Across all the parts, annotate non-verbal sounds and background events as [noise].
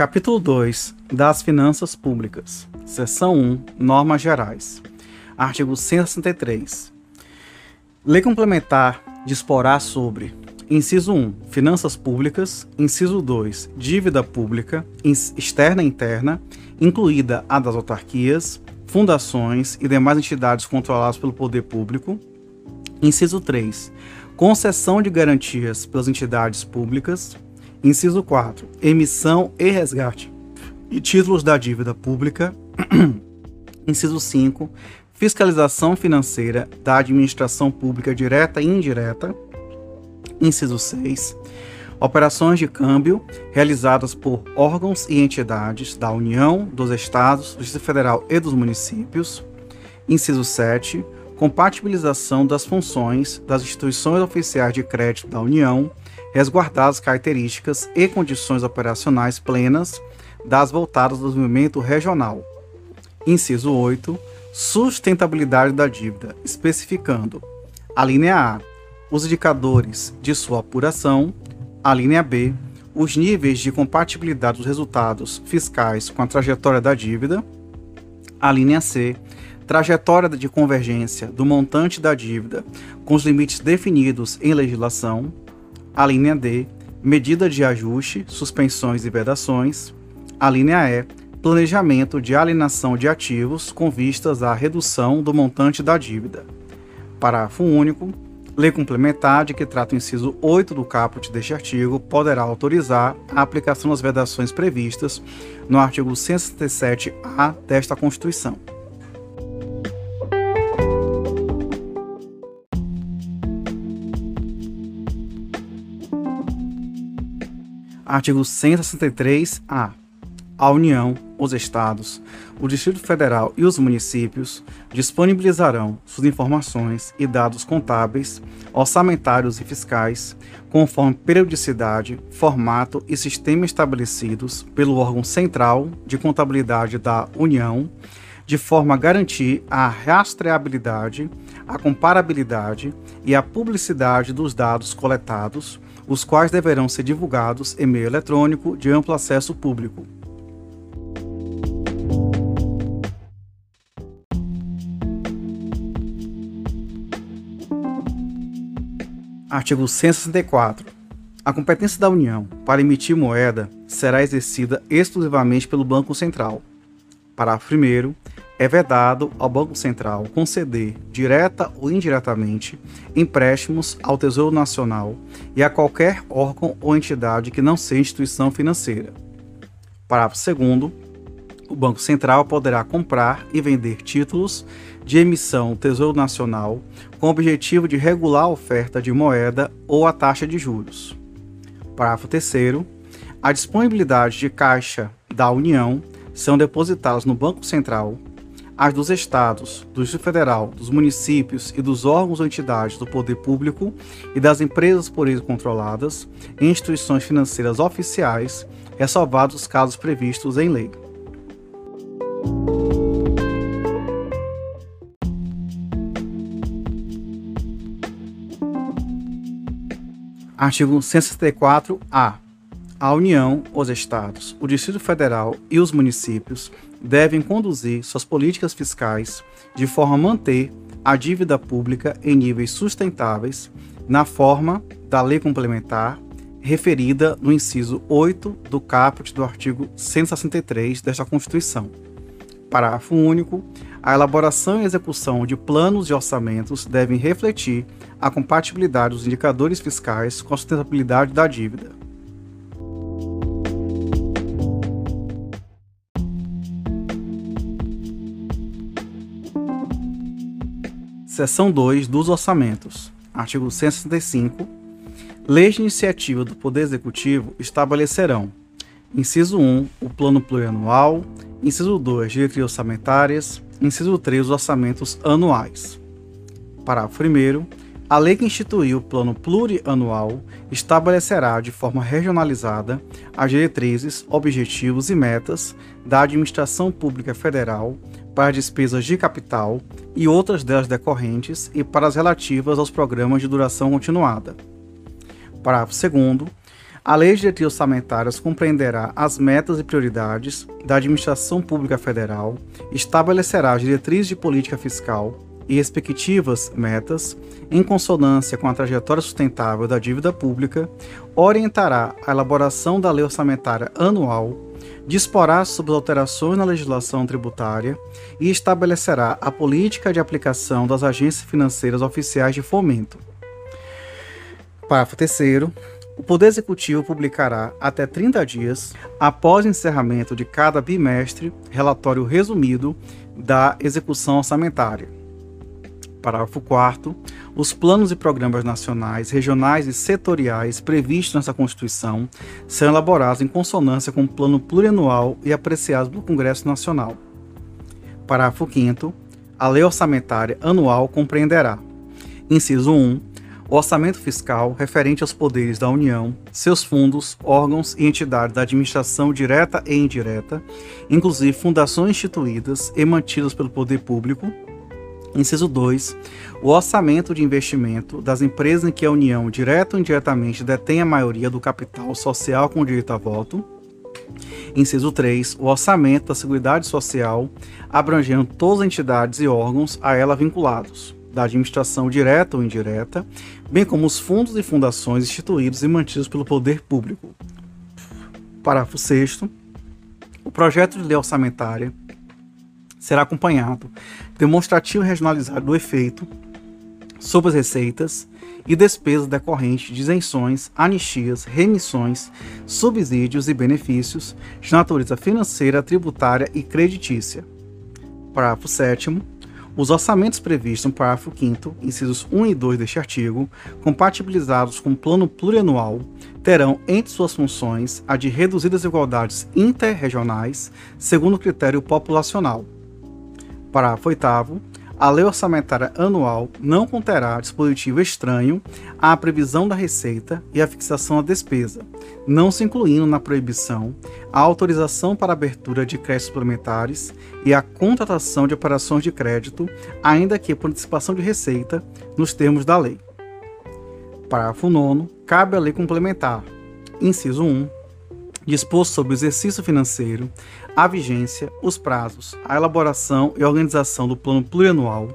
Capítulo 2 das Finanças Públicas. Seção 1 Normas Gerais. Artigo 163. Lei complementar disporá sobre Inciso 1. Finanças públicas. Inciso 2. Dívida pública, externa e interna, incluída a das autarquias, fundações e demais entidades controladas pelo poder público. Inciso 3. Concessão de garantias pelas entidades públicas. Inciso 4. Emissão e resgate de títulos da dívida pública. [clears throat] Inciso 5. Fiscalização financeira da administração pública direta e indireta. Inciso 6. Operações de câmbio realizadas por órgãos e entidades da União, dos Estados, do Distrito Federal e dos municípios. Inciso 7. Compatibilização das funções das instituições oficiais de crédito da União, resguardadas características e condições operacionais plenas das voltadas do desenvolvimento regional. Inciso 8. Sustentabilidade da dívida, especificando a linha A os indicadores de sua apuração, a linha B, os níveis de compatibilidade dos resultados fiscais com a trajetória da dívida, a linha C, trajetória de convergência do montante da dívida com os limites definidos em legislação, a linha D, medida de ajuste, suspensões e vedações, a linha E, planejamento de alienação de ativos com vistas à redução do montante da dívida. Parágrafo único. Lei complementar de que trata o inciso 8 do caput deste artigo poderá autorizar a aplicação das vedações previstas no artigo 167-A desta Constituição. Artigo 163-A a União, os Estados, o Distrito Federal e os municípios disponibilizarão suas informações e dados contábeis, orçamentários e fiscais, conforme periodicidade, formato e sistema estabelecidos pelo órgão central de contabilidade da União, de forma a garantir a rastreabilidade, a comparabilidade e a publicidade dos dados coletados, os quais deverão ser divulgados em meio eletrônico de amplo acesso público Artigo 164. A competência da União para emitir moeda será exercida exclusivamente pelo Banco Central. Parágrafo 1. É vedado ao Banco Central conceder, direta ou indiretamente, empréstimos ao Tesouro Nacional e a qualquer órgão ou entidade que não seja instituição financeira. Parágrafo 2. O Banco Central poderá comprar e vender títulos de emissão Tesouro Nacional com o objetivo de regular a oferta de moeda ou a taxa de juros. Parágrafo 3 a disponibilidade de caixa da União são depositadas no Banco Central, as dos estados, do Distrito Federal, dos municípios e dos órgãos ou entidades do poder público e das empresas por eles controladas em instituições financeiras oficiais, ressalvados os casos previstos em lei. Artigo 164-A. A União, os Estados, o Distrito Federal e os municípios devem conduzir suas políticas fiscais de forma a manter a dívida pública em níveis sustentáveis, na forma da lei complementar referida no inciso 8 do caput do artigo 163 desta Constituição. Parágrafo único. A elaboração e execução de planos e orçamentos devem refletir a compatibilidade dos indicadores fiscais com a sustentabilidade da dívida. Seção 2 dos Orçamentos. Artigo 165. Leis de iniciativa do Poder Executivo estabelecerão: inciso 1, o plano plurianual, inciso 2, diretrizes orçamentárias, Inciso 3. Os orçamentos anuais. Parágrafo 1. A lei que instituiu o plano plurianual estabelecerá de forma regionalizada as diretrizes, objetivos e metas da administração pública federal para despesas de capital e outras delas decorrentes e para as relativas aos programas de duração continuada. Parágrafo 2. A Lei de Diretrizes Orçamentárias compreenderá as metas e prioridades da administração pública federal, estabelecerá as diretrizes de política fiscal e respectivas metas em consonância com a trajetória sustentável da dívida pública, orientará a elaboração da lei orçamentária anual, disporá sobre alterações na legislação tributária e estabelecerá a política de aplicação das agências financeiras oficiais de fomento. Parágrafo 3 o Poder Executivo publicará até 30 dias após o encerramento de cada bimestre relatório resumido da execução orçamentária. Parágrafo 4 os planos e programas nacionais, regionais e setoriais previstos nessa Constituição serão elaborados em consonância com o plano plurianual e apreciados pelo Congresso Nacional. Parágrafo 5 a lei orçamentária anual compreenderá: inciso 1 o orçamento fiscal referente aos poderes da União, seus fundos, órgãos e entidades da administração direta e indireta, inclusive fundações instituídas e mantidas pelo poder público. Inciso 2. O orçamento de investimento das empresas em que a União, direta ou indiretamente, detém a maioria do capital social com direito a voto. Inciso 3. O orçamento da Seguridade Social, abrangendo todas as entidades e órgãos a ela vinculados da administração direta ou indireta, bem como os fundos e fundações instituídos e mantidos pelo poder público. Parágrafo 6. O projeto de lei orçamentária será acompanhado demonstrativo regionalizado do efeito sobre as receitas e despesas decorrentes de isenções, anistias, remissões, subsídios e benefícios de natureza financeira, tributária e creditícia. Parágrafo 7 os orçamentos previstos no parágrafo 5 incisos 1 e 2 deste artigo, compatibilizados com o plano plurianual, terão entre suas funções a de reduzir desigualdades interregionais segundo o critério populacional. Parágrafo 8 a lei orçamentária anual não conterá dispositivo estranho à previsão da receita e à fixação da despesa, não se incluindo na proibição a autorização para abertura de créditos suplementares e a contratação de operações de crédito, ainda que por antecipação de receita, nos termos da lei. Parágrafo 9. Cabe à lei complementar. Inciso 1 disposto sobre o exercício financeiro, a vigência, os prazos, a elaboração e organização do plano plurianual,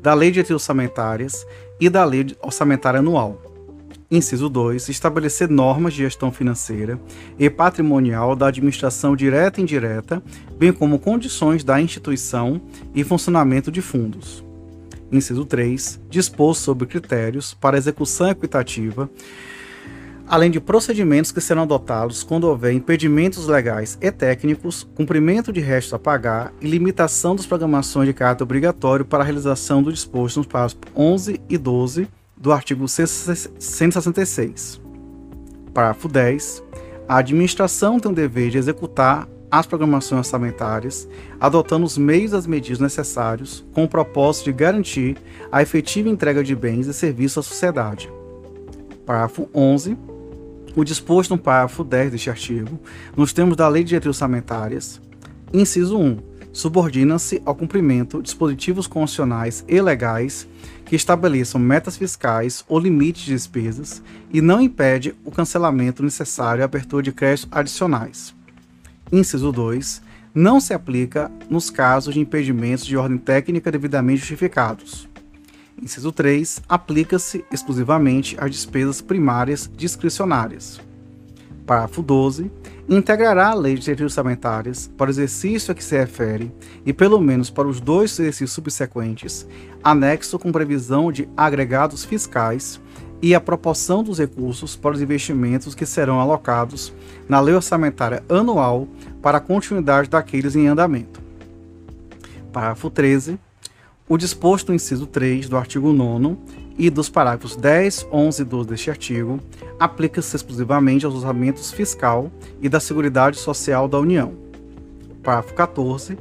da lei de orçamentárias e da lei orçamentária anual. Inciso 2. Estabelecer normas de gestão financeira e patrimonial da administração direta e indireta, bem como condições da instituição e funcionamento de fundos. Inciso 3. Dispor sobre critérios para execução equitativa além de procedimentos que serão adotados quando houver impedimentos legais e técnicos, cumprimento de restos a pagar e limitação das programações de caráter obrigatório para a realização do disposto nos parágrafos 11 e 12 do artigo 166. Parágrafo 10. A administração tem o dever de executar as programações orçamentárias, adotando os meios e as medidas necessários com o propósito de garantir a efetiva entrega de bens e serviços à sociedade. Parágrafo 11 o disposto no parágrafo 10 deste artigo, nos termos da Lei de Diretrizes Orçamentárias, inciso 1, subordina-se ao cumprimento dispositivos constitucionais e legais que estabeleçam metas fiscais ou limites de despesas e não impede o cancelamento necessário à abertura de créditos adicionais. Inciso 2, não se aplica nos casos de impedimentos de ordem técnica devidamente justificados. Inciso 3. Aplica-se exclusivamente às despesas primárias discricionárias. Parágrafo 12. Integrará a lei de diretrizes orçamentárias para o exercício a que se refere e pelo menos para os dois exercícios subsequentes, anexo com previsão de agregados fiscais e a proporção dos recursos para os investimentos que serão alocados na lei orçamentária anual para a continuidade daqueles em andamento. Parágrafo 13 o disposto no inciso 3 do artigo 9 e dos parágrafos 10, 11 e 12 deste artigo aplica-se exclusivamente aos orçamentos fiscal e da Seguridade Social da União. Parágrafo 14.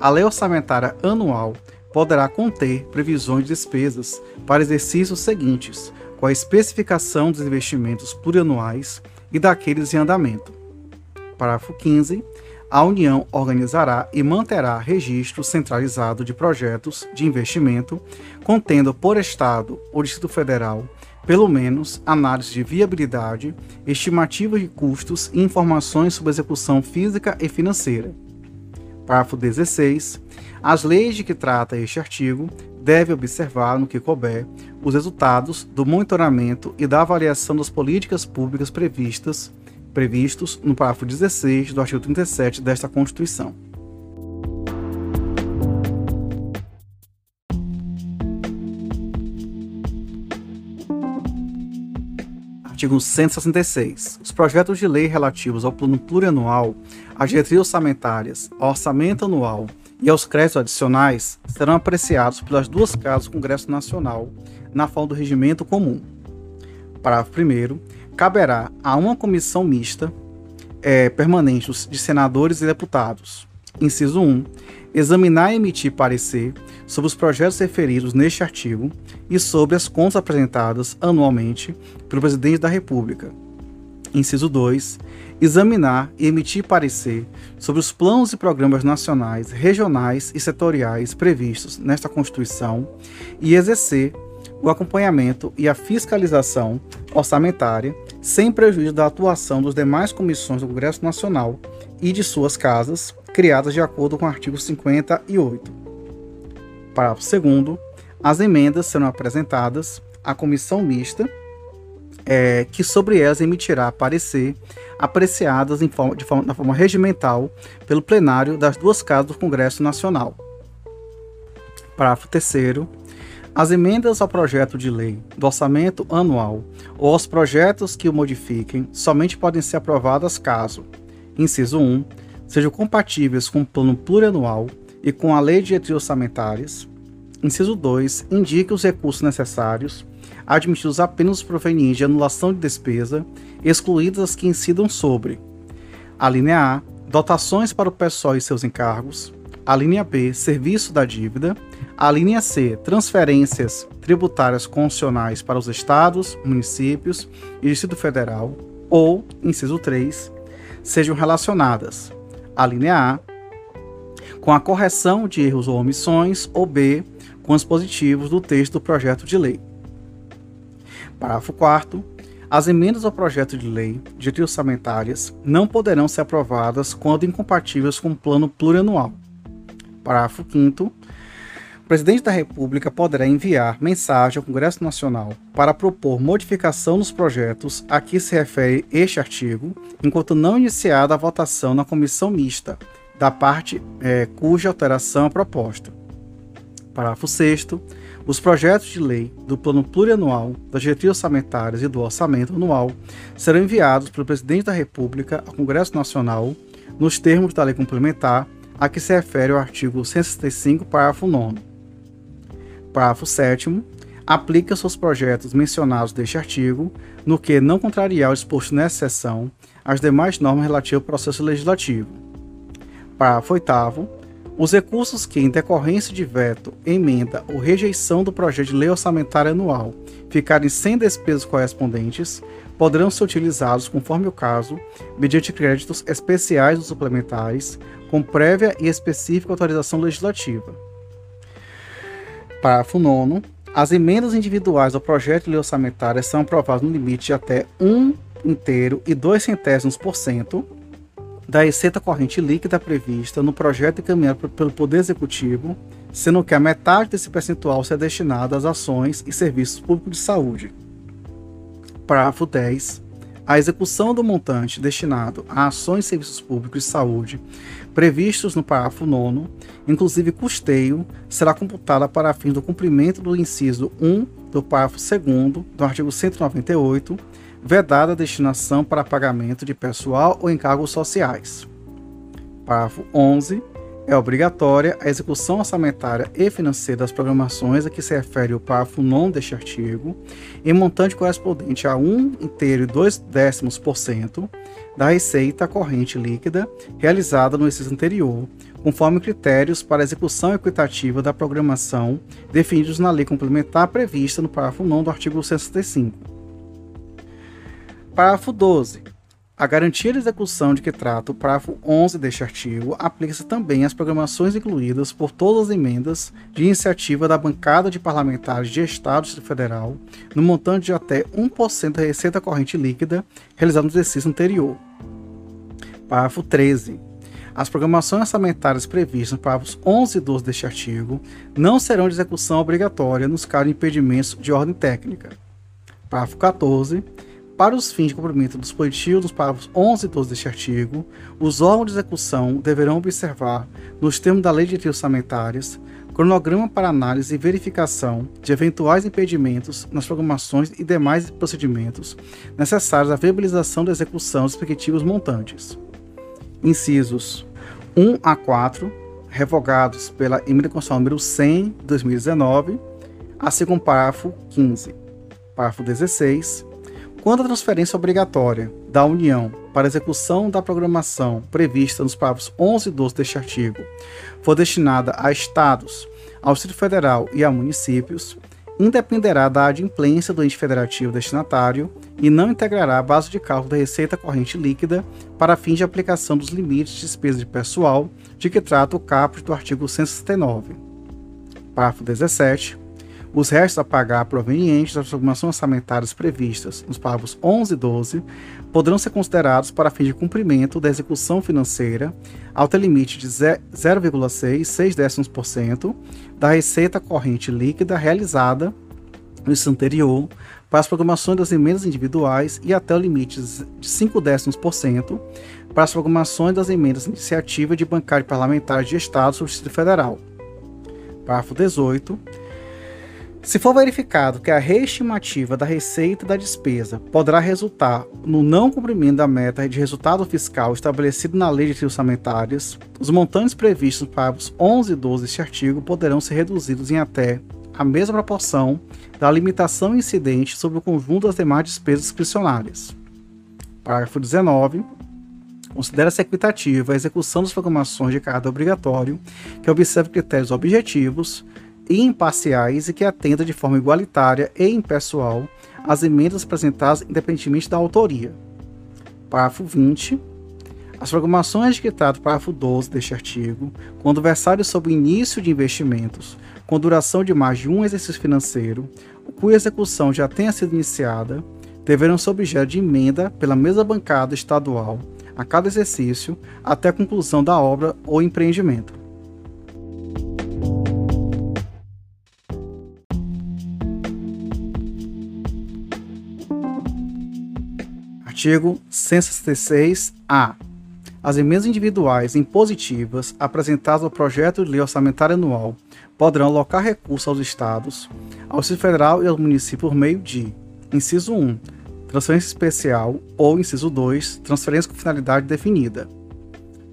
A lei orçamentária anual poderá conter previsões de despesas para exercícios seguintes, com a especificação dos investimentos plurianuais e daqueles em andamento. Parágrafo 15 a União organizará e manterá registro centralizado de projetos de investimento, contendo por Estado ou Distrito Federal pelo menos, análise de viabilidade, estimativa de custos e informações sobre execução física e financeira. Parágrafo 16. As leis de que trata este artigo devem observar, no que couber, os resultados do monitoramento e da avaliação das políticas públicas previstas, previstos no parágrafo 16 do artigo 37 desta Constituição. Artigo 166. Os projetos de lei relativos ao plano plurianual, às diretrizes orçamentárias, ao orçamento anual e aos créditos adicionais serão apreciados pelas duas casas do Congresso Nacional na forma do regimento comum. Parágrafo 1 caberá a uma comissão mista é, permanente de senadores e deputados. Inciso 1 examinar e emitir parecer sobre os projetos referidos neste artigo e sobre as contas apresentadas anualmente pelo Presidente da República. Inciso 2. Examinar e emitir parecer sobre os planos e programas nacionais, regionais e setoriais previstos nesta Constituição e exercer o acompanhamento e a fiscalização orçamentária, sem prejuízo da atuação das demais comissões do Congresso Nacional e de suas casas, criadas de acordo com o artigo 58. Parágrafo 2. As emendas serão apresentadas à comissão mista, é, que sobre elas emitirá parecer apreciadas em forma, de forma, na forma regimental pelo plenário das duas casas do Congresso Nacional. Parágrafo 3. As emendas ao projeto de lei do orçamento anual ou aos projetos que o modifiquem somente podem ser aprovadas caso, inciso 1, sejam compatíveis com o plano plurianual e com a lei de diretrizes orçamentárias. Inciso 2. Indique os recursos necessários, admitidos apenas provenientes de anulação de despesa, excluídas as que incidam sobre a linha A, dotações para o pessoal e seus encargos, a linha B, serviço da dívida, a linha C, transferências tributárias constitucionais para os estados, municípios e Distrito Federal, ou, inciso 3, sejam relacionadas a linha A, com a correção de erros ou omissões, ou B, com os positivos do texto do projeto de lei. Parágrafo 4 as emendas ao projeto de lei de orçamentárias não poderão ser aprovadas quando incompatíveis com o plano plurianual. Parágrafo 5 o presidente da República poderá enviar mensagem ao Congresso Nacional para propor modificação nos projetos a que se refere este artigo, enquanto não iniciada a votação na comissão mista, da parte é, cuja alteração é proposta. Parágrafo 6. Os projetos de lei do Plano Plurianual, das diretrizes orçamentárias e do Orçamento Anual serão enviados pelo Presidente da República ao Congresso Nacional nos termos da lei complementar a que se refere o artigo 165, parágrafo 9. Parágrafo 7. Aplica-se aos projetos mencionados deste artigo, no que não contrariar o exposto nessa seção, as demais normas relativas ao processo legislativo. Parágrafo 8. Os recursos que, em decorrência de veto, emenda ou rejeição do projeto de lei orçamentária anual ficarem sem despesas correspondentes, poderão ser utilizados, conforme o caso, mediante créditos especiais ou suplementares, com prévia e específica autorização legislativa. Parágrafo 9. As emendas individuais ao projeto de lei orçamentária são aprovadas no limite de até 1 inteiro e 2 centésimos por cento da receita corrente líquida prevista no projeto encaminhado pelo Poder Executivo, sendo que a metade desse percentual será destinada às ações e serviços públicos de saúde. Parágrafo 10. A execução do montante destinado a ações e serviços públicos de saúde previstos no parágrafo 9, inclusive custeio, será computada para fins do cumprimento do inciso 1 do parágrafo 2 do artigo 198 vedada a destinação para pagamento de pessoal ou encargos sociais. Parágrafo 11. É obrigatória a execução orçamentária e financeira das programações a que se refere o parágrafo 9 deste artigo, em montante correspondente a 1 inteiro e 2 décimos por cento da receita corrente líquida realizada no exercício anterior, conforme critérios para execução equitativa da programação definidos na lei complementar prevista no parágrafo 9 do artigo 65. Parágrafo 12. A garantia de execução de que trata o parágrafo 11 deste artigo aplica-se também às programações incluídas por todas as emendas de iniciativa da bancada de parlamentares de Estado e Federal no montante de até 1% da receita corrente líquida realizada no exercício anterior. Parágrafo 13. As programações orçamentárias previstas nos parágrafos 11 e 12 deste artigo não serão de execução obrigatória nos casos de impedimentos de ordem técnica. Parágrafo 14 para os fins de cumprimento dos dispositivos dos parágrafos 11 e 12 deste artigo, os órgãos de execução deverão observar, nos termos da Lei de Direitos Orçamentárias, cronograma para análise e verificação de eventuais impedimentos nas programações e demais procedimentos necessários à viabilização da execução dos respectivos montantes. Incisos 1 a 4, revogados pela Emenda Constitucional número 100 de 2019, assim como parágrafo 15. Parágrafo 16 quando a transferência obrigatória da União para execução da programação prevista nos parágrafos 11 e 12 deste artigo for destinada a estados, ao Distrito Federal e a municípios, independerá da adimplência do ente federativo destinatário e não integrará a base de cálculo da receita corrente líquida para fins de aplicação dos limites de despesa de pessoal de que trata o caput do artigo 169. Parágrafo 17 os restos a pagar provenientes das transformações orçamentárias previstas nos parágrafos 11 e 12 poderão ser considerados para fim de cumprimento da execução financeira ter limite de 0,6% da receita corrente líquida realizada no ano anterior para as programações das emendas individuais e até o limite de 5 décimos% para as programações das emendas de iniciativa de bancário parlamentar de Estado sobre o Distrito Federal. Parágrafo 18 se for verificado que a reestimativa da receita da despesa poderá resultar no não cumprimento da meta de resultado fiscal estabelecido na Lei de Orçamentárias, os montantes previstos nos parágrafos 11 e 12 deste artigo poderão ser reduzidos em até a mesma proporção da limitação incidente sobre o conjunto das demais despesas discricionárias. Parágrafo 19. Considera-se equitativa a execução das programações de caráter obrigatório que observe critérios objetivos, e imparciais e que atenda de forma igualitária e impessoal às emendas apresentadas independentemente da autoria. Parágrafo 20. As programações de que trata o parágrafo 12 deste artigo, quando versário sobre o início de investimentos com duração de mais de um exercício financeiro, cuja execução já tenha sido iniciada, deverão ser objeto de emenda pela mesa bancada estadual a cada exercício até a conclusão da obra ou empreendimento. Artigo 166-A. As emendas individuais impositivas apresentadas ao projeto de lei orçamentária anual poderão alocar recursos aos estados, ao Distrito Federal e aos municípios por meio de: inciso 1, transferência especial ou inciso 2, transferência com finalidade definida.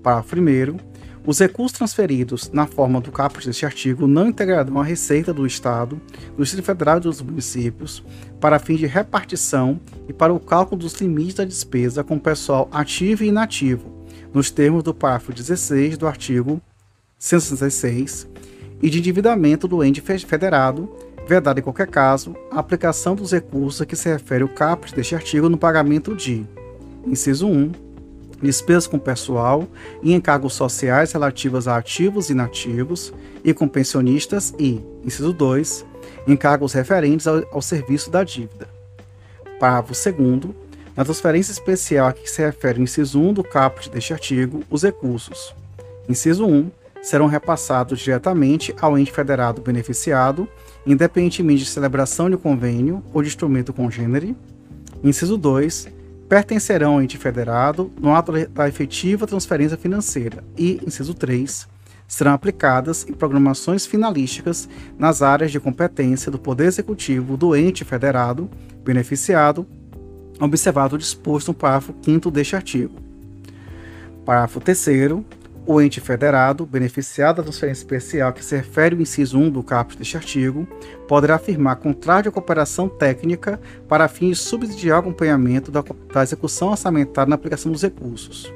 Parágrafo 1 os recursos transferidos na forma do caput deste artigo não integrarão a receita do Estado, do Distrito Federal e dos municípios para fim de repartição e para o cálculo dos limites da despesa com pessoal ativo e inativo, nos termos do parágrafo 16 do artigo 166, e de endividamento do ente federado, vedado em qualquer caso a aplicação dos recursos a que se refere o caput deste artigo no pagamento de, inciso 1, despesas com pessoal e encargos sociais relativas a ativos e inativos e com pensionistas e, inciso 2, encargos referentes ao, ao serviço da dívida. Parágrafo 2 na transferência especial a que se refere o inciso 1 do caput deste artigo, os recursos. Inciso 1 serão repassados diretamente ao ente federado beneficiado, independentemente de celebração de convênio ou de instrumento congênere. Inciso 2 pertencerão ao ente federado no ato da efetiva transferência financeira e, inciso 3, serão aplicadas em programações finalísticas nas áreas de competência do Poder Executivo do ente federado beneficiado, observado o disposto no parágrafo 5 deste artigo. Parágrafo 3 o ente federado, beneficiado da transferência especial que se refere ao inciso 1 do caput deste artigo, poderá afirmar contrato de cooperação técnica para fins de subsidiar o acompanhamento da, da execução orçamentária na aplicação dos recursos.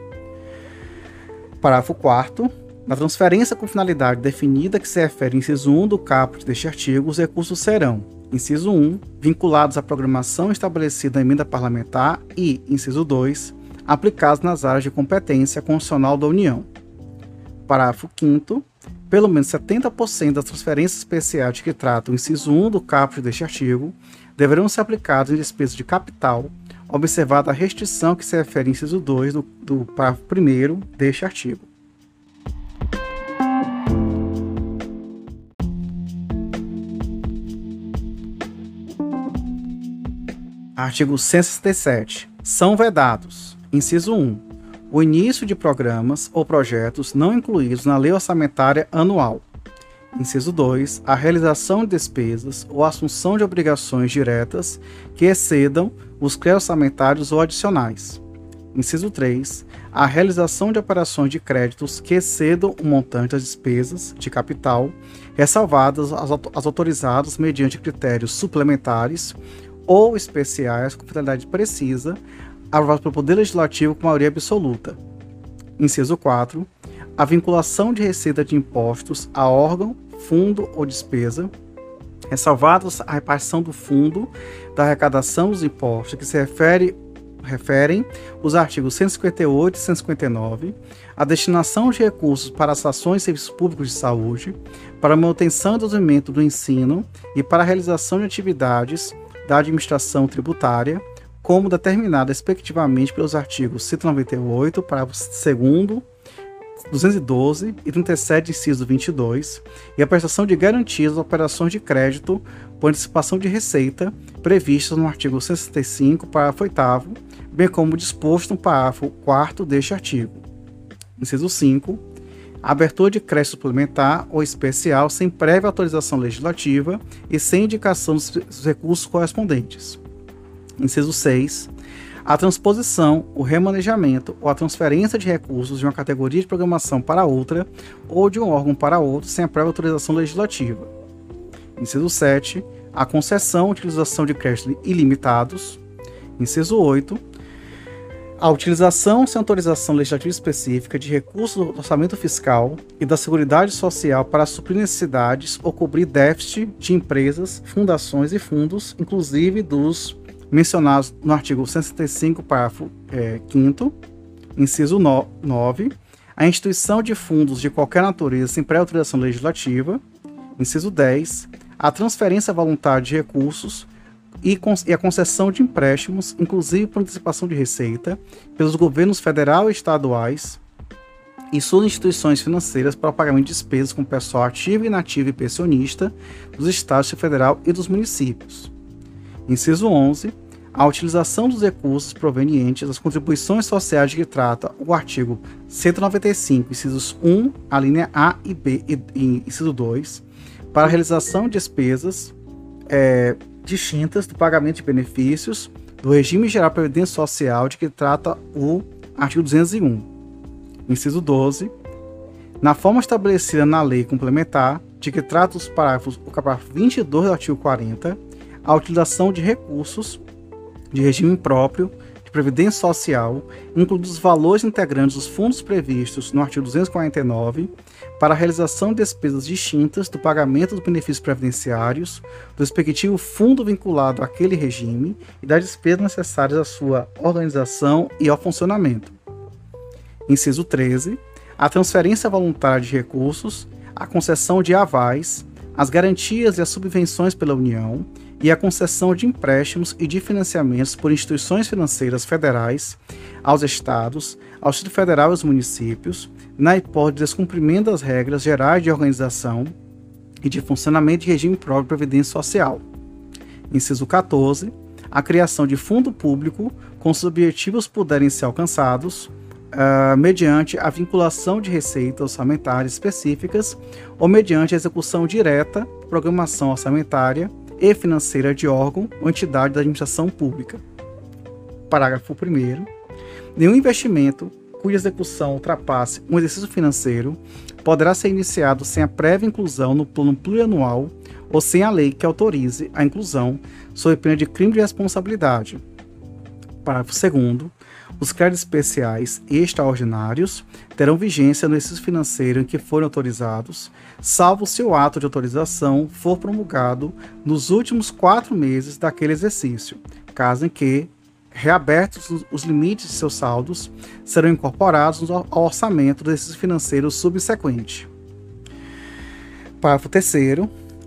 Parágrafo 4 na transferência com finalidade definida que se refere ao inciso 1 do caput deste artigo, os recursos serão, inciso 1, vinculados à programação estabelecida na emenda parlamentar e, inciso 2, aplicados nas áreas de competência constitucional da União. Parágrafo 5 pelo menos 70% das transferências especiais de que trata o inciso 1 do caput deste artigo deverão ser aplicadas em despesas de capital, observada a restrição que se refere ao inciso 2 do, do parágrafo 1 deste artigo. Artigo 167. São vedados. Inciso 1 o início de programas ou projetos não incluídos na lei orçamentária anual. Inciso 2. A realização de despesas ou assunção de obrigações diretas que excedam os créditos orçamentários ou adicionais. Inciso 3. A realização de operações de créditos que excedam o montante das despesas de capital, ressalvadas as autorizadas mediante critérios suplementares ou especiais com finalidade precisa, aprovado pelo Poder Legislativo com maioria absoluta. Inciso 4. A vinculação de receita de impostos a órgão, fundo ou despesa, ressalvados a repartição do fundo da arrecadação dos impostos que se refere, referem os artigos 158 e 159, a destinação de recursos para as ações e serviços públicos de saúde, para a manutenção e desenvolvimento do ensino e para a realização de atividades da administração tributária, como determinada respectivamente pelos artigos 198, parágrafo 2 212 e 37, inciso 22, e a prestação de garantias às operações de crédito por antecipação de receita previstas no artigo 165, parágrafo 8 bem como disposto no parágrafo 4 deste artigo. Inciso 5. Abertura de crédito suplementar ou especial sem prévia autorização legislativa e sem indicação dos recursos correspondentes. Inciso 6. A transposição, o remanejamento ou a transferência de recursos de uma categoria de programação para outra ou de um órgão para outro sem a prévia autorização legislativa. Inciso 7. A concessão, utilização de créditos ilimitados. Inciso 8. A utilização sem autorização legislativa específica de recursos do orçamento fiscal e da Seguridade Social para suprir necessidades ou cobrir déficit de empresas, fundações e fundos, inclusive dos mencionados no artigo 165, parágrafo é, 5 inciso 9, a instituição de fundos de qualquer natureza sem pré-autorização legislativa, inciso 10, a transferência voluntária de recursos e, e a concessão de empréstimos, inclusive por antecipação de receita, pelos governos federal e estaduais e suas instituições financeiras para o pagamento de despesas com pessoal ativo, inativo e pensionista dos estados federal e dos municípios. Inciso 11. A utilização dos recursos provenientes das contribuições sociais de que trata o artigo 195, incisos 1, a linha A e B, e, e inciso 2, para a realização de despesas é, distintas do pagamento de benefícios do regime geral de previdência social de que trata o artigo 201. Inciso 12. Na forma estabelecida na lei complementar de que trata os parágrafos, o parágrafo 22 do artigo 40, a utilização de recursos de regime próprio de previdência social, incluindo os valores integrantes dos fundos previstos no artigo 249, para a realização de despesas distintas do pagamento dos benefícios previdenciários, do respectivo fundo vinculado àquele regime e das despesas necessárias à sua organização e ao funcionamento. Inciso 13. A transferência voluntária de recursos, a concessão de avais, as garantias e as subvenções pela União e a concessão de empréstimos e de financiamentos por instituições financeiras federais aos estados, ao Distrito Federal e aos municípios, na hipótese de descumprimento das regras gerais de organização e de funcionamento de regime próprio de previdência social. Inciso 14. A criação de fundo público com os objetivos puderem ser alcançados uh, mediante a vinculação de receitas orçamentárias específicas ou mediante a execução direta, programação orçamentária e financeira de órgão ou entidade da administração pública. Parágrafo 1. Nenhum investimento cuja execução ultrapasse um exercício financeiro poderá ser iniciado sem a prévia inclusão no plano plurianual ou sem a lei que autorize a inclusão sob pena de crime de responsabilidade. Parágrafo 2. Os créditos especiais e extraordinários terão vigência no exercício financeiro em que forem autorizados, salvo se o ato de autorização for promulgado nos últimos quatro meses daquele exercício, caso em que reabertos os limites de seus saldos, serão incorporados ao orçamento do exercício financeiro subsequente. Parágrafo 3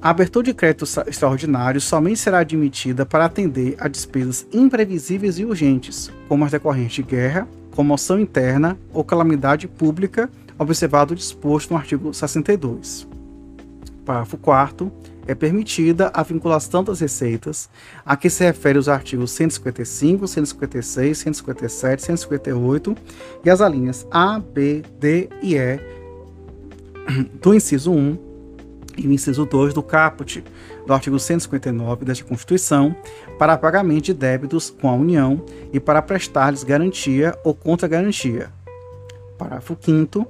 a abertura de crédito extraordinário somente será admitida para atender a despesas imprevisíveis e urgentes, como as decorrentes de guerra, comoção interna ou calamidade pública, observado o disposto no artigo 62. Parágrafo 4 é permitida a vinculação das receitas a que se refere os artigos 155, 156, 157, 158 e as alíneas A, B, D e E do inciso 1 e o inciso 2 do caput do artigo 159 desta Constituição para pagamento de débitos com a União e para prestar-lhes garantia ou contra-garantia. Parágrafo 5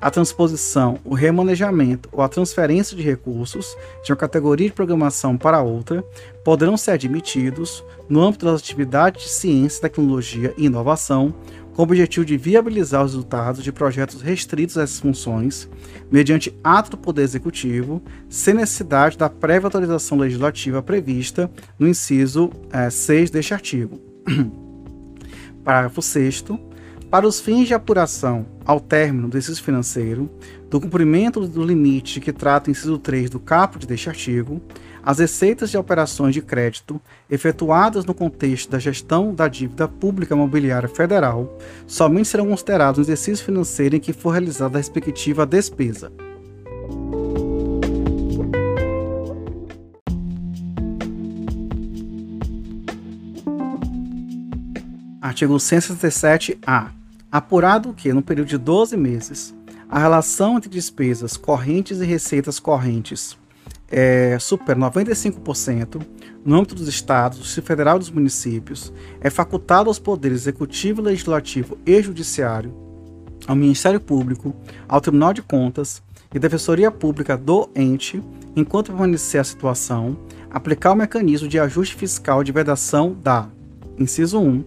a transposição, o remanejamento ou a transferência de recursos de uma categoria de programação para outra poderão ser admitidos no âmbito das atividades de ciência, tecnologia e inovação com o objetivo de viabilizar os resultados de projetos restritos a essas funções, mediante ato do Poder Executivo, sem necessidade da prévia autorização legislativa prevista no inciso é, 6 deste artigo. [clears throat] Parágrafo 6. Para os fins de apuração ao término do exercício financeiro, do cumprimento do limite que trata o inciso 3 do caput deste artigo, as receitas de operações de crédito efetuadas no contexto da gestão da dívida pública imobiliária federal somente serão consideradas no exercício financeiro em que for realizada a respectiva despesa. Artigo 167-A. Apurado que, no período de 12 meses, a relação entre despesas correntes e receitas correntes é, supera 95%, no âmbito dos estados, do Distrito Federal e dos municípios, é facultado aos poderes executivo, legislativo e judiciário, ao Ministério Público, ao Tribunal de Contas e Defensoria Pública do ente, enquanto permanecer a situação, aplicar o mecanismo de ajuste fiscal de vedação da, inciso 1,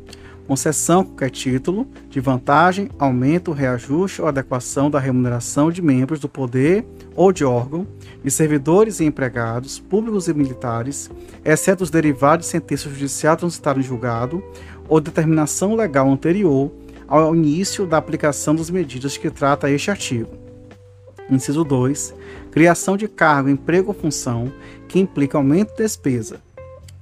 concessão qualquer título de vantagem, aumento, reajuste ou adequação da remuneração de membros do poder ou de órgão, de servidores e empregados, públicos e militares, exceto os derivados de sentença judicial transitada em julgado ou determinação legal anterior ao início da aplicação das medidas que trata este artigo. Inciso 2. Criação de cargo, emprego ou função que implica aumento de despesa.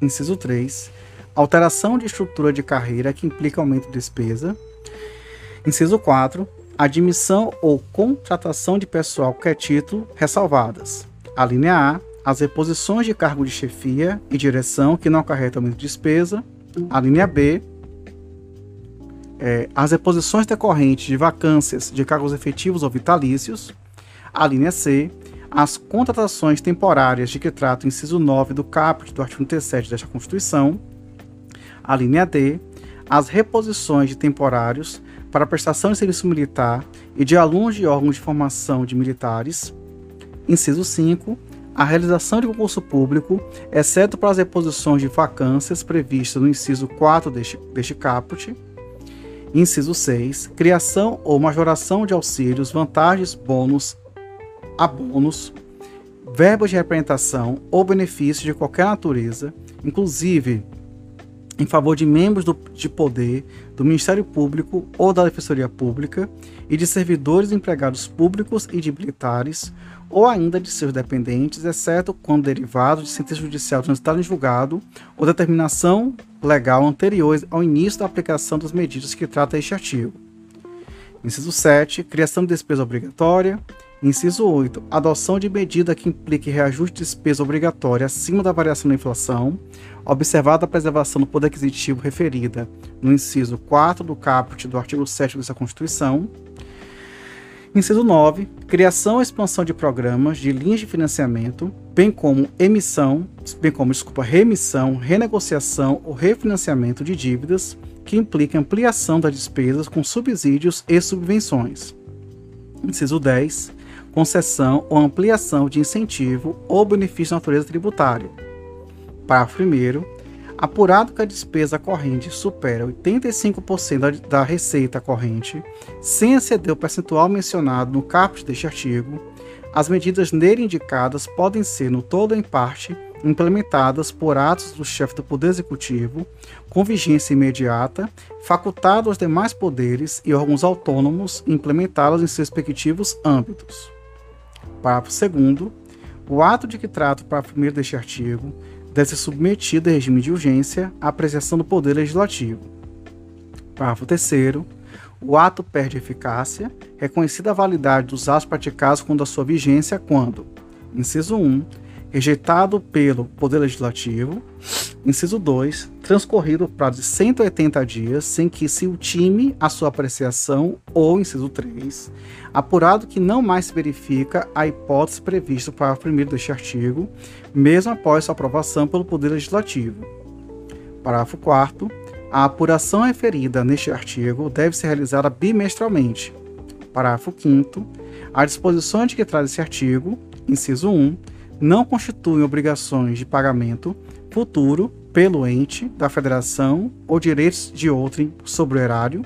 Inciso 3 alteração de estrutura de carreira que implica aumento de despesa. Inciso 4. Admissão ou contratação de pessoal que é título ressalvadas. A linha A. As reposições de cargo de chefia e direção que não acarretam aumento de despesa. A linha B. É, as reposições decorrentes de vacâncias de cargos efetivos ou vitalícios. A linha C. As contratações temporárias de que trata o inciso 9 do caput do artigo 37 desta Constituição a linha D, as reposições de temporários para prestação de serviço militar e de alunos de órgãos de formação de militares. Inciso 5. A realização de concurso público, exceto para as reposições de vacâncias previstas no inciso 4 deste, deste caput. Inciso 6. Criação ou majoração de auxílios, vantagens, bônus, abonos, verbos de representação ou benefícios de qualquer natureza, inclusive em favor de membros do, de poder do Ministério Público ou da Defensoria Pública e de servidores empregados públicos e de militares, ou ainda de seus dependentes, exceto quando derivados de sentença judicial transitada em julgado ou determinação legal anterior ao início da aplicação das medidas que trata este artigo. Inciso 7. Criação de despesa obrigatória. Inciso 8. Adoção de medida que implique reajuste de despesa obrigatória acima da variação da inflação, observada a preservação do poder aquisitivo referida no inciso 4 do caput do artigo 7 dessa Constituição. Inciso 9. Criação e expansão de programas de linhas de financiamento, bem como emissão, bem como, desculpa, remissão, renegociação ou refinanciamento de dívidas que implica ampliação das despesas com subsídios e subvenções. Inciso 10 concessão ou ampliação de incentivo ou benefício de natureza tributária. Parágrafo 1. Apurado que a despesa corrente supera 85% da receita corrente, sem exceder o percentual mencionado no caput deste artigo, as medidas nele indicadas podem ser, no todo ou em parte, implementadas por atos do chefe do Poder Executivo, com vigência imediata, facultado aos demais poderes e órgãos autônomos implementá-las em seus respectivos âmbitos. Parágrafo 2. O ato de que trata o parágrafo 1 deste artigo deve ser submetido a regime de urgência à apreciação do Poder Legislativo. Parágrafo 3. O ato perde eficácia, reconhecida a validade dos atos praticados quando a sua vigência quando, inciso 1, rejeitado pelo Poder Legislativo. Inciso 2. Transcorrido o prazo de 180 dias sem que se ultime a sua apreciação. Ou, inciso 3. Apurado que não mais se verifica a hipótese prevista para o primeiro deste artigo, mesmo após sua aprovação pelo Poder Legislativo. Parágrafo 4. A apuração referida neste artigo deve ser realizada bimestralmente. Parágrafo 5. A disposição de que traz esse artigo, inciso 1, não constituem obrigações de pagamento futuro pelo ente da federação ou direitos de outrem sobre o erário.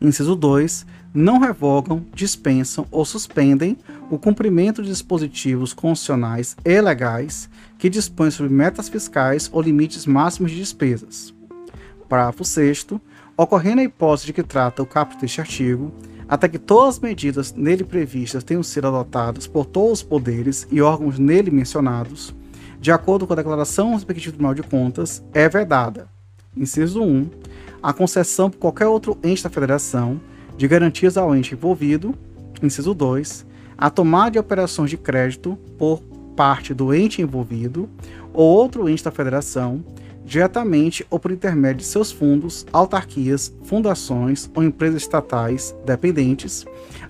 Inciso 2. Não revogam, dispensam ou suspendem o cumprimento de dispositivos constitucionais e legais que dispõem sobre metas fiscais ou limites máximos de despesas. Parágrafo 6. Ocorrendo a hipótese de que trata o caput deste artigo, até que todas as medidas nele previstas tenham sido adotadas por todos os poderes e órgãos nele mencionados, de acordo com a declaração do respectivo Tribunal de Contas, é vedada. Inciso 1. A concessão por qualquer outro ente da federação de garantias ao ente envolvido. Inciso 2. A tomada de operações de crédito por parte do ente envolvido ou outro ente da federação diretamente ou por intermédio de seus fundos, autarquias, fundações ou empresas estatais dependentes,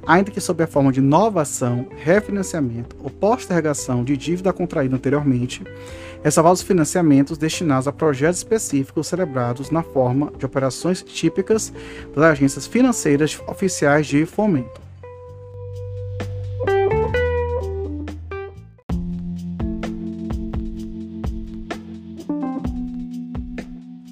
ainda que sob a forma de nova ação, refinanciamento ou postergação de dívida contraída anteriormente, ressalvados financiamentos destinados a projetos específicos celebrados na forma de operações típicas das agências financeiras oficiais de fomento.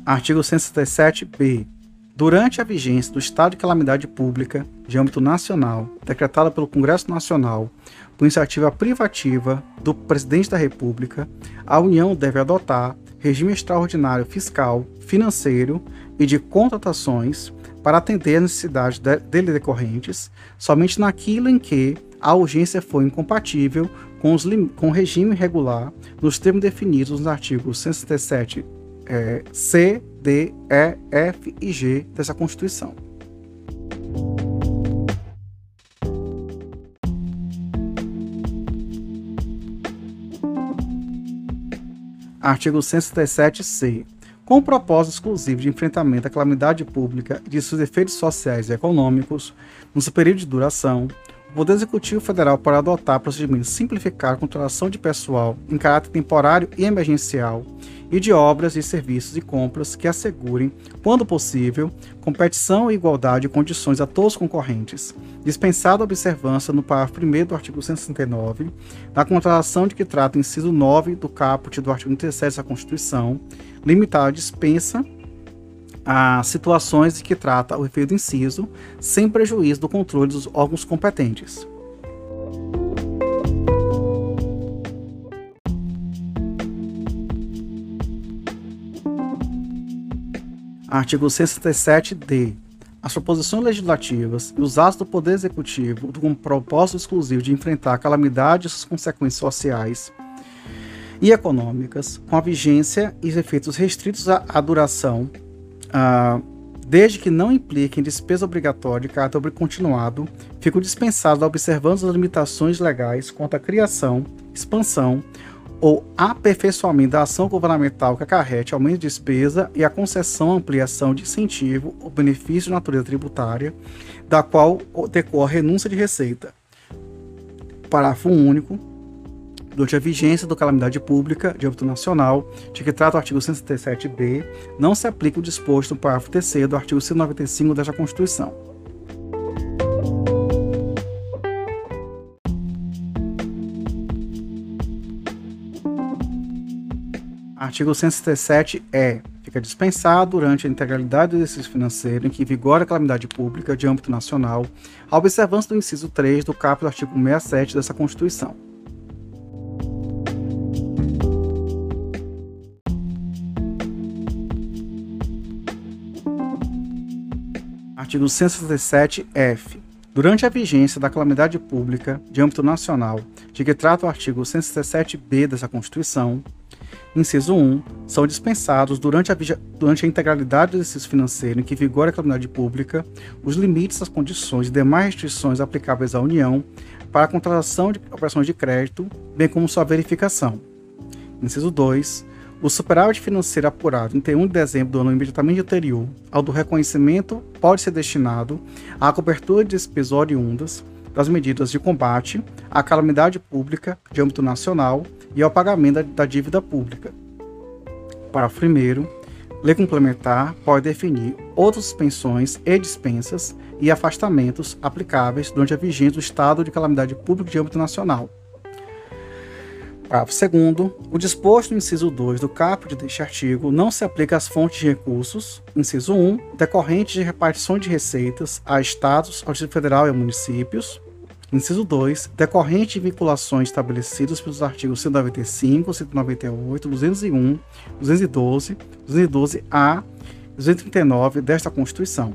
Artigo 167-B. Durante a vigência do estado de calamidade pública de âmbito nacional, decretada pelo Congresso Nacional por iniciativa privativa do Presidente da República, a União deve adotar regime extraordinário fiscal, financeiro e de contratações para atender às necessidades dele decorrentes, somente naquilo em que a urgência for incompatível com, os, com o regime regular nos termos definidos nos artigos 167 é, C, D, E, F e G dessa Constituição. Artigo 167-C. Com o propósito exclusivo de enfrentamento à calamidade pública e de seus efeitos sociais e econômicos, no seu período de duração, o Poder Executivo Federal pode adotar procedimentos simplificar a contratação de pessoal em caráter temporário e emergencial e de obras e serviços e compras que assegurem, quando possível, competição e igualdade de condições a todos os concorrentes, dispensada a observância no parágrafo 1 do artigo 169 da contratação de que trata o inciso 9 do caput do artigo 37 da Constituição, limitada a dispensa a situações de que trata o efeito inciso, sem prejuízo do controle dos órgãos competentes. Artigo 67-D. As proposições legislativas e os atos do Poder Executivo com propósito exclusivo de enfrentar calamidades e suas consequências sociais e econômicas, com a vigência e efeitos restritos à duração, ah, desde que não impliquem despesa obrigatória de caráter continuado, ficam dispensados observando as limitações legais quanto à criação, expansão ou aperfeiçoamento da ação governamental que acarrete aumento de despesa e a concessão, ampliação de incentivo ou benefício de natureza tributária, da qual decorre renúncia de receita. Parágrafo único. Durante a vigência do calamidade pública de âmbito nacional, de que trata o artigo 167b, não se aplica o disposto no parágrafo 3 do artigo 195 desta Constituição. Artigo 167 é fica dispensado durante a integralidade do exercício financeiro em que vigora a calamidade pública de âmbito nacional, a observância do inciso 3 do caput do artigo 67 dessa Constituição. Artigo 167-F. Durante a vigência da calamidade pública de âmbito nacional, de que trata o artigo 167b dessa Constituição, inciso 1, são dispensados durante a, durante a integralidade do exercício financeiro em que vigora a calamidade pública os limites, as condições e demais restrições aplicáveis à União para a contratação de operações de crédito, bem como sua verificação. Inciso 2, o superávit financeiro apurado em 31 de dezembro do ano imediatamente anterior ao do reconhecimento pode ser destinado à cobertura de despesas oriundas das medidas de combate à calamidade pública de âmbito nacional e ao pagamento da dívida pública. Parágrafo 1. Lei complementar pode definir outras suspensões e dispensas e afastamentos aplicáveis durante a vigência do estado de calamidade pública de âmbito nacional Parágrafo 2 o disposto no inciso 2 do caput deste artigo não se aplica às fontes de recursos, inciso 1, decorrentes de repartição de receitas a estados, ao Distrito Federal e a municípios, inciso 2, decorrente de vinculações estabelecidas pelos artigos 195, 198, 201, 212, 212-A, 239 desta Constituição.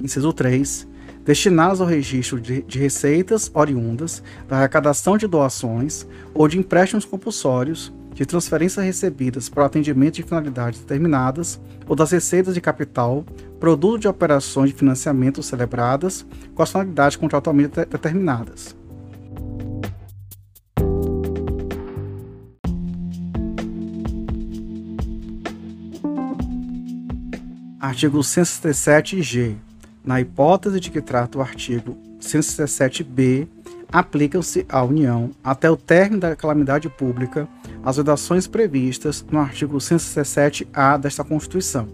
Inciso 3, destinadas ao registro de, de, receitas oriundas da arrecadação de doações ou de empréstimos compulsórios, de transferências recebidas para atendimento de finalidades determinadas ou das receitas de capital, produto de operações de financiamento celebradas com as finalidades contratualmente de determinadas. Artigo 167-G na hipótese de que trata o artigo 167b, aplicam-se à União, até o término da calamidade pública, as vedações previstas no artigo 167-A desta Constituição.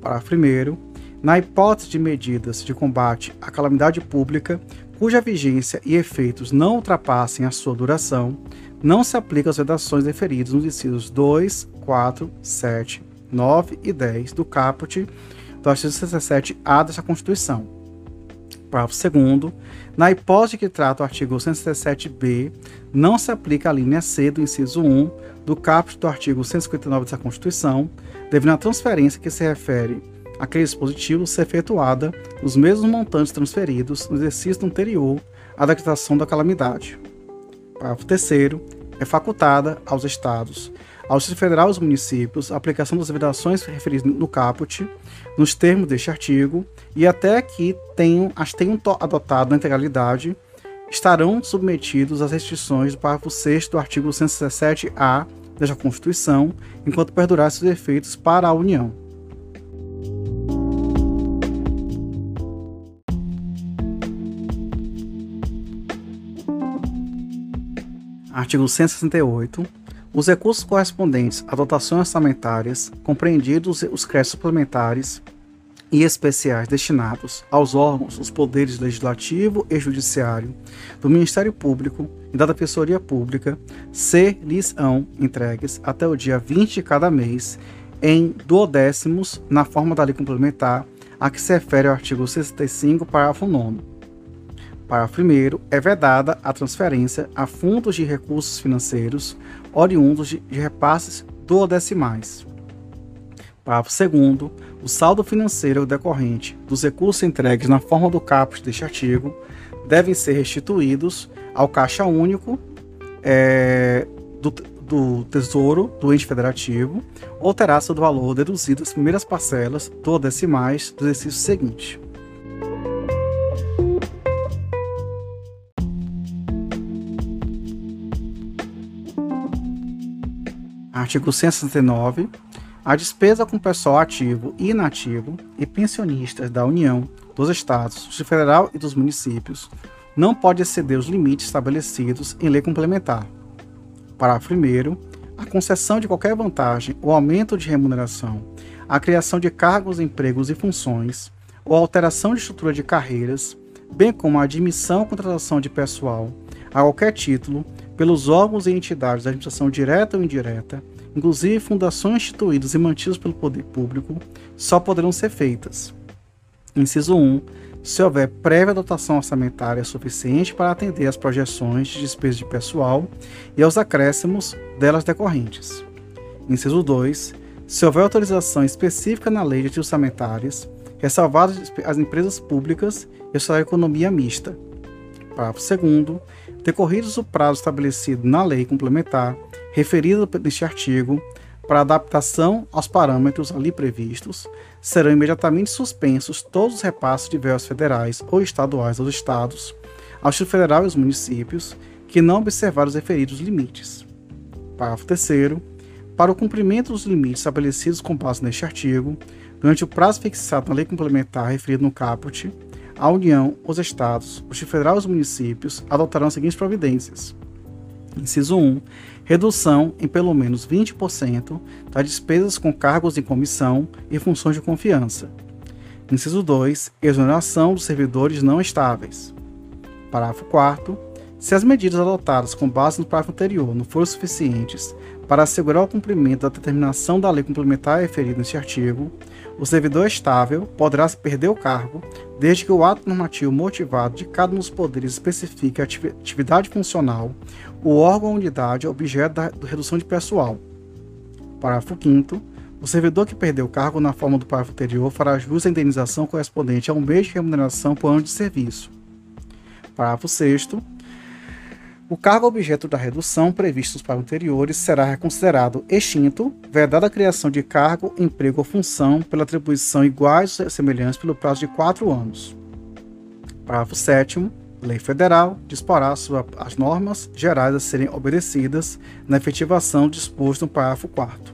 Parágrafo 1. Na hipótese de medidas de combate à calamidade pública, cuja vigência e efeitos não ultrapassem a sua duração, não se aplicam as vedações referidas nos incisos 2, 4, 7, 9 e 10 do caput do artigo 167-A desta Constituição. Parágrafo 2 Na hipótese que trata o artigo 167-B, não se aplica a linha C do inciso 1 do caput do artigo 159 dessa Constituição, devendo a transferência que se refere àquele dispositivo ser efetuada nos mesmos montantes transferidos no exercício anterior à decretação da calamidade. Parágrafo 3 É facultada aos Estados ao Distrito Federal e aos municípios a aplicação das vedações referidas no caput, nos termos deste artigo, e até que tenham, as tenham adotado na integralidade, estarão submetidos às restrições do parágrafo 6 do artigo 117-A desta Constituição, enquanto perdurar seus efeitos para a União. Artigo 168 os recursos correspondentes a dotações orçamentárias, compreendidos os créditos suplementares e especiais destinados aos órgãos, os poderes legislativo e judiciário do Ministério Público e da Defensoria Pública, ser-lhes-ão entregues até o dia 20 de cada mês em duodécimos na forma da lei complementar a que se refere ao artigo 65, parágrafo 9 Parágrafo 1 é vedada a transferência a fundos de recursos financeiros oriundos de, repasses duodecimais. Parágrafo 2 o saldo financeiro decorrente dos recursos entregues na forma do caput deste artigo devem ser restituídos ao Caixa Único é, do, do Tesouro do ente federativo ou terá seu valor deduzido as primeiras parcelas duodecimais do exercício seguinte. Artigo 169. A despesa com pessoal ativo e inativo e pensionistas da União, dos Estados, do Federal e dos municípios não pode exceder os limites estabelecidos em lei complementar. Parágrafo 1. A concessão de qualquer vantagem ou aumento de remuneração, a criação de cargos, empregos e funções, ou alteração de estrutura de carreiras, bem como a admissão ou contratação de pessoal a qualquer título pelos órgãos e entidades da administração direta ou indireta, inclusive fundações instituídas e mantidas pelo poder público, só poderão ser feitas. Inciso 1. Se houver prévia dotação orçamentária suficiente para atender às projeções de despesas de pessoal e aos acréscimos delas decorrentes. Inciso 2. se houver autorização específica na lei de orçamentárias, ressalvadas as empresas públicas e a sua economia mista. Parágrafo 2 decorridos o prazo estabelecido na lei complementar referida neste artigo, para adaptação aos parâmetros ali previstos, serão imediatamente suspensos todos os repasses de verbas federais ou estaduais aos estados, ao Distrito Federal e aos municípios que não observarem os referidos limites. Parágrafo 3 para o cumprimento dos limites estabelecidos com base neste artigo, durante o prazo fixado na lei complementar referido no caput, a União, os Estados, o Distrito Federal e os municípios adotarão as seguintes providências. Inciso 1. Redução em pelo menos 20% das despesas com cargos de comissão e funções de confiança. Inciso 2. Exoneração dos servidores não estáveis. Parágrafo 4. Se as medidas adotadas com base no parágrafo anterior não forem suficientes para assegurar o cumprimento da determinação da lei complementar referida neste artigo, o servidor estável poderá perder o cargo desde que o ato normativo motivado de cada um dos poderes especifique a atividade funcional, o órgão ou unidade objeto da redução de pessoal. Parágrafo 5 o servidor que perdeu o cargo na forma do parágrafo anterior fará jus à indenização correspondente a um mês de remuneração por ano de serviço. Parágrafo 6 o cargo objeto da redução previsto nos parágrafos anteriores será reconsiderado extinto, vedada a criação de cargo, emprego ou função pela atribuição iguais ou semelhantes pelo prazo de quatro anos. Parágrafo 7 Lei Federal disporá sobre as normas gerais a serem obedecidas na efetivação disposto no parágrafo 4